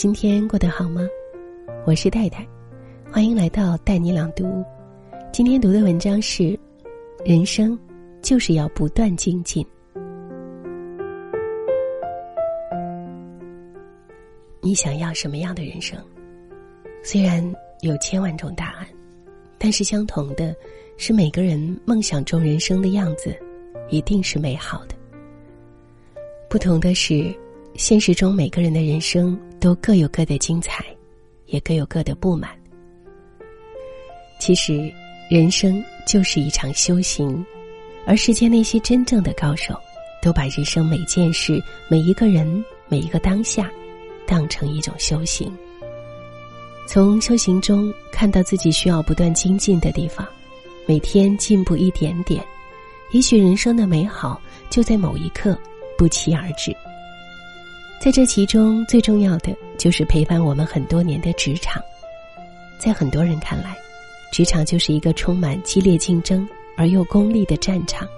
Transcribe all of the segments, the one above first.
今天过得好吗？我是戴戴，欢迎来到带你朗读。今天读的文章是：人生就是要不断精进。你想要什么样的人生？虽然有千万种答案，但是相同的是，每个人梦想中人生的样子一定是美好的。不同的是，现实中每个人的人生都各有各的精彩，也各有各的不满。其实，人生就是一场修行，而世间那些真正的高手，都把人生每件事、每一个人、每一个当下。当成一种修行，从修行中看到自己需要不断精进的地方，每天进步一点点，也许人生的美好就在某一刻不期而至。在这其中，最重要的就是陪伴我们很多年的职场。在很多人看来，职场就是一个充满激烈竞争而又功利的战场。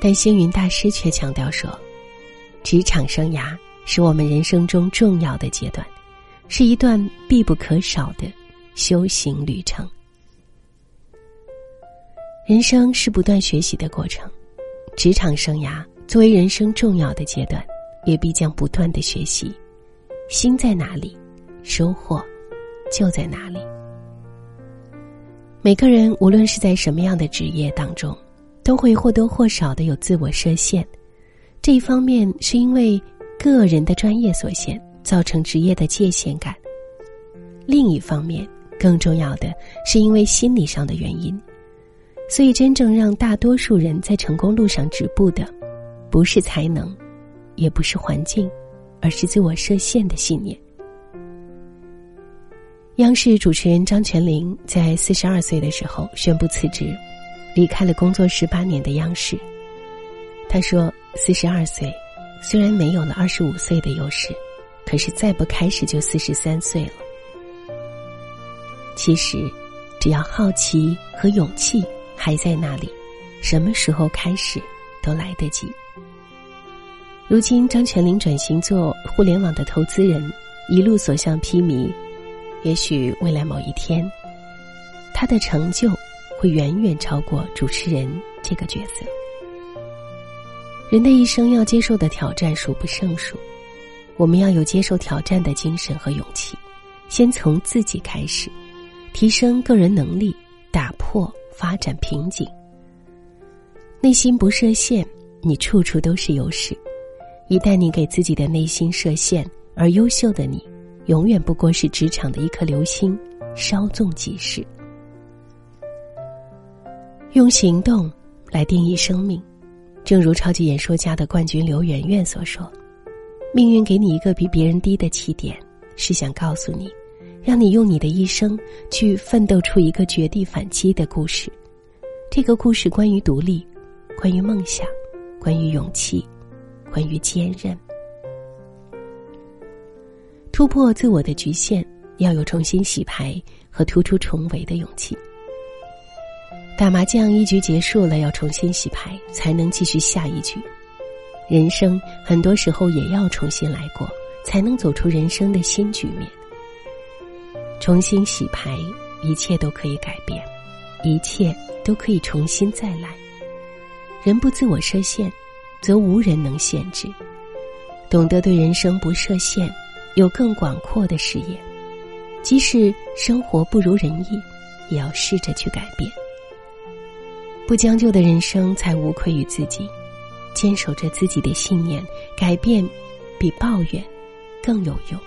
但星云大师却强调说，职场生涯。是我们人生中重要的阶段，是一段必不可少的修行旅程。人生是不断学习的过程，职场生涯作为人生重要的阶段，也必将不断的学习。心在哪里，收获就在哪里。每个人无论是在什么样的职业当中，都会或多或少的有自我设限。这一方面是因为。个人的专业所限，造成职业的界限感。另一方面，更重要的是因为心理上的原因。所以，真正让大多数人在成功路上止步的，不是才能，也不是环境，而是自我设限的信念。央视主持人张泉灵在四十二岁的时候宣布辞职，离开了工作十八年的央视。他说：“四十二岁。”虽然没有了二十五岁的优势，可是再不开始就四十三岁了。其实，只要好奇和勇气还在那里，什么时候开始都来得及。如今，张泉灵转型做互联网的投资人，一路所向披靡。也许未来某一天，他的成就会远远超过主持人这个角色。人的一生要接受的挑战数不胜数，我们要有接受挑战的精神和勇气，先从自己开始，提升个人能力，打破发展瓶颈。内心不设限，你处处都是优势；一旦你给自己的内心设限，而优秀的你，永远不过是职场的一颗流星，稍纵即逝。用行动来定义生命。正如超级演说家的冠军刘媛媛所说：“命运给你一个比别人低的起点，是想告诉你，让你用你的一生去奋斗出一个绝地反击的故事。这个故事关于独立，关于梦想，关于勇气，关于坚韧。突破自我的局限，要有重新洗牌和突出重围的勇气。”打麻将一局结束了，要重新洗牌，才能继续下一局。人生很多时候也要重新来过，才能走出人生的新局面。重新洗牌，一切都可以改变，一切都可以重新再来。人不自我设限，则无人能限制。懂得对人生不设限，有更广阔的视野。即使生活不如人意，也要试着去改变。不将就的人生才无愧于自己，坚守着自己的信念，改变比抱怨更有用。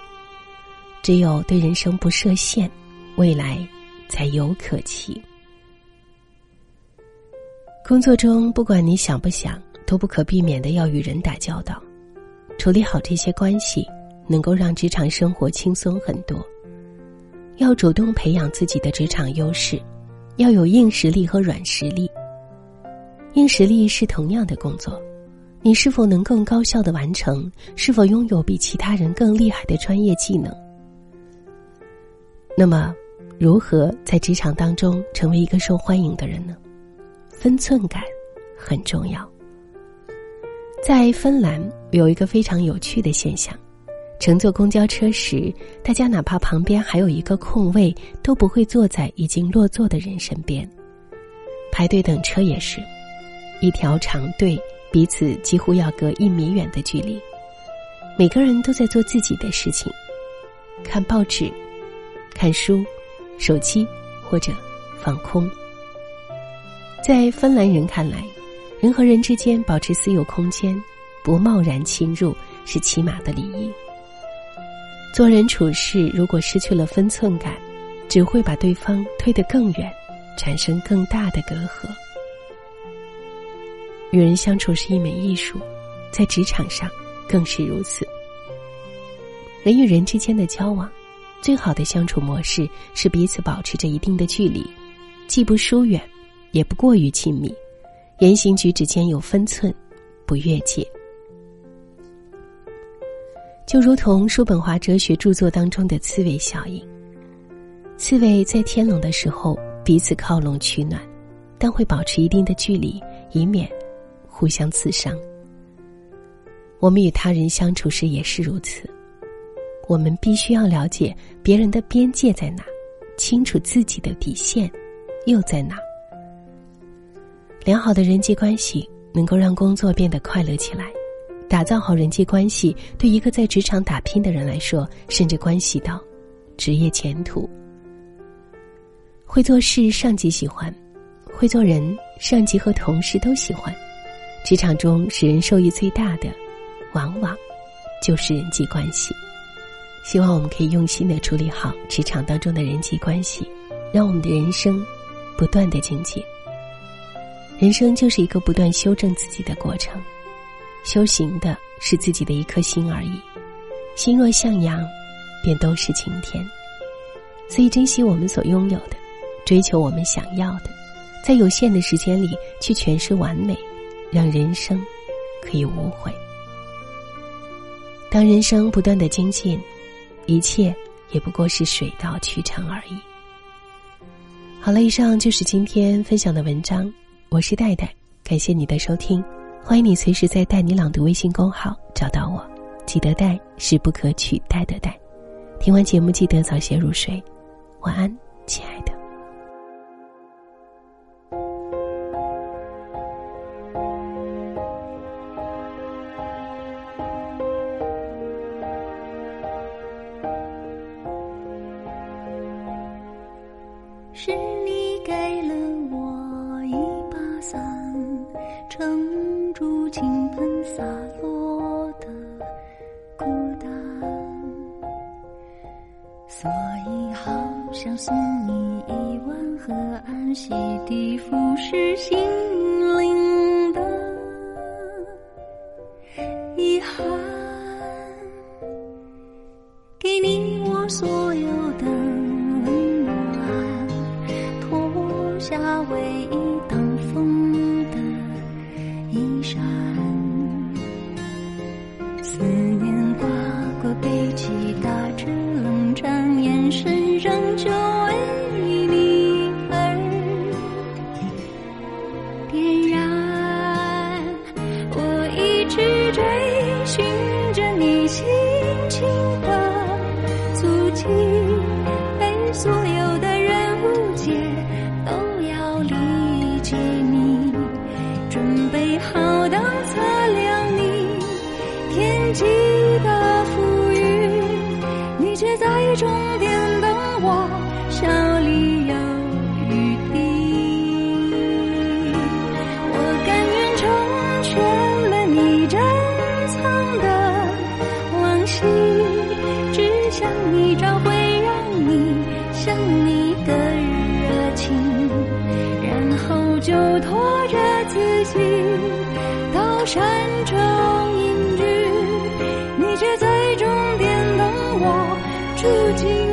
只有对人生不设限，未来才有可期。工作中，不管你想不想，都不可避免的要与人打交道，处理好这些关系，能够让职场生活轻松很多。要主动培养自己的职场优势，要有硬实力和软实力。硬实力是同样的工作，你是否能更高效的完成？是否拥有比其他人更厉害的专业技能？那么，如何在职场当中成为一个受欢迎的人呢？分寸感很重要。在芬兰有一个非常有趣的现象：乘坐公交车时，大家哪怕旁边还有一个空位，都不会坐在已经落座的人身边。排队等车也是，一条长队，彼此几乎要隔一米远的距离。每个人都在做自己的事情，看报纸、看书、手机或者放空。在芬兰人看来，人和人之间保持私有空间，不贸然侵入是起码的礼仪。做人处事如果失去了分寸感，只会把对方推得更远，产生更大的隔阂。与人相处是一门艺术，在职场上。更是如此。人与人之间的交往，最好的相处模式是彼此保持着一定的距离，既不疏远，也不过于亲密，言行举止间有分寸，不越界。就如同叔本华哲学著作当中的刺猬效应，刺猬在天冷的时候彼此靠拢取暖，但会保持一定的距离，以免互相刺伤。我们与他人相处时也是如此，我们必须要了解别人的边界在哪，清楚自己的底线又在哪。良好的人际关系能够让工作变得快乐起来，打造好人际关系对一个在职场打拼的人来说，甚至关系到职业前途。会做事，上级喜欢；会做人，上级和同事都喜欢。职场中使人受益最大的。往往就是人际关系。希望我们可以用心的处理好职场当中的人际关系，让我们的人生不断的精进。人生就是一个不断修正自己的过程，修行的是自己的一颗心而已。心若向阳，便都是晴天。所以，珍惜我们所拥有的，追求我们想要的，在有限的时间里去诠释完美，让人生可以无悔。当人生不断的精进，一切也不过是水到渠成而已。好了，以上就是今天分享的文章。我是戴戴，感谢你的收听，欢迎你随时在“带你朗读”微信公号找到我。记得“带”是不可取代的“带”。听完节目记得早些入睡，晚安，亲爱的。是你给了伞，撑住倾盆洒落的孤单，所以好想送你一碗河岸洗涤腐蚀心。思念刮过背脊，打着冷战，眼神仍旧为你而点燃。我一直追寻着你心情的足迹，就拖着。自己到山中隐居，你却在终点等我，住进。